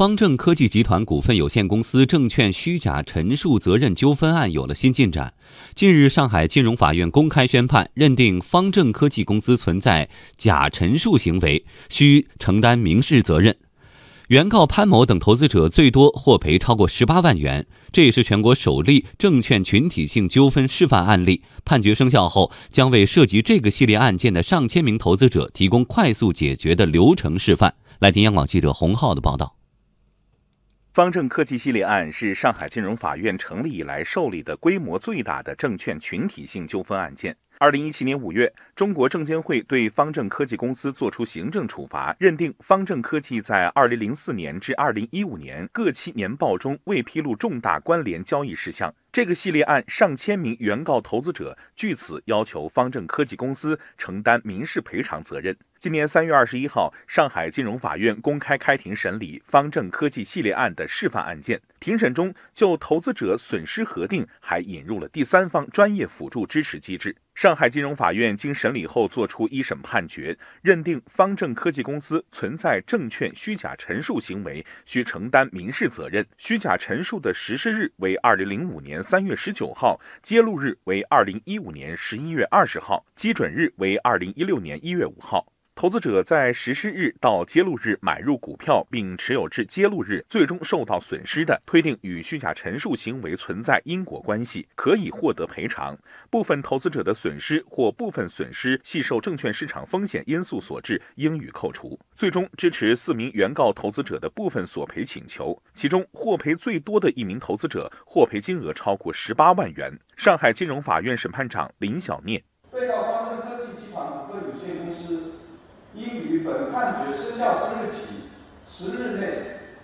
方正科技集团股份有限公司证券虚假陈述责任纠纷案有了新进展。近日，上海金融法院公开宣判，认定方正科技公司存在假陈述行为，需承担民事责任。原告潘某等投资者最多获赔超过十八万元，这也是全国首例证券群体性纠纷示范案例。判决生效后，将为涉及这个系列案件的上千名投资者提供快速解决的流程示范。来听央广记者洪浩的报道。方正科技系列案是上海金融法院成立以来受理的规模最大的证券群体性纠纷案件。二零一七年五月，中国证监会对方正科技公司作出行政处罚，认定方正科技在二零零四年至二零一五年各期年报中未披露重大关联交易事项。这个系列案上千名原告投资者据此要求方正科技公司承担民事赔偿责任。今年三月二十一号，上海金融法院公开开庭审理方正科技系列案的示范案件。庭审中，就投资者损失核定，还引入了第三方专业辅助支持机制。上海金融法院经审理后作出一审判决，认定方正科技公司存在证券虚假陈述行为，需承担民事责任。虚假陈述的实施日为二零零五年三月十九号，揭露日为二零一五年十一月二十号，基准日为二零一六年一月五号。投资者在实施日到揭露日买入股票并持有至揭露日，最终受到损失的，推定与虚假陈述行为存在因果关系，可以获得赔偿。部分投资者的损失或部分损失系受证券市场风险因素所致，应予扣除。最终支持四名原告投资者的部分索赔请求，其中获赔最多的一名投资者获赔金额超过十八万元。上海金融法院审判长林小念本判决生效之日起十日内，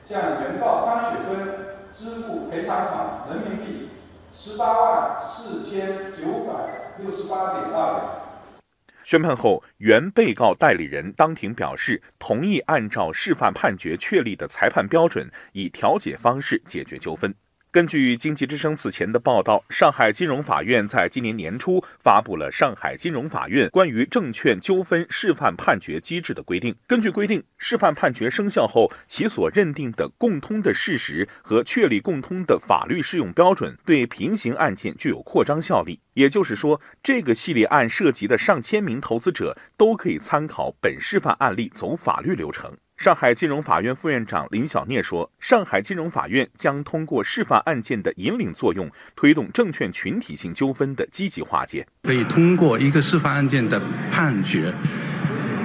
向原告汤雪芬支付赔偿款人民币十八万四千九百六十八点二元。宣判后，原被告代理人当庭表示，同意按照示范判决确立的裁判标准，以调解方式解决纠纷。根据经济之声此前的报道，上海金融法院在今年年初发布了《上海金融法院关于证券纠纷示范判决机制的规定》。根据规定，示范判决生效后，其所认定的共通的事实和确立共通的法律适用标准，对平行案件具有扩张效力。也就是说，这个系列案涉及的上千名投资者都可以参考本示范案例走法律流程。上海金融法院副院长林小聂说：“上海金融法院将通过示范案件的引领作用，推动证券群体性纠纷的积极化解。可以通过一个示范案件的判决，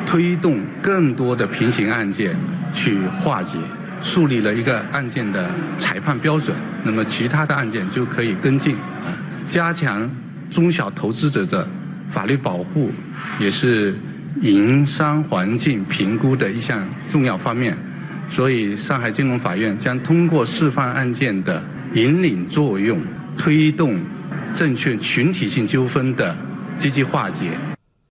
推动更多的平行案件去化解，树立了一个案件的裁判标准。那么其他的案件就可以跟进，加强中小投资者的法律保护，也是。”营商环境评估的一项重要方面，所以上海金融法院将通过示范案件的引领作用，推动证券群体性纠纷的积极化解。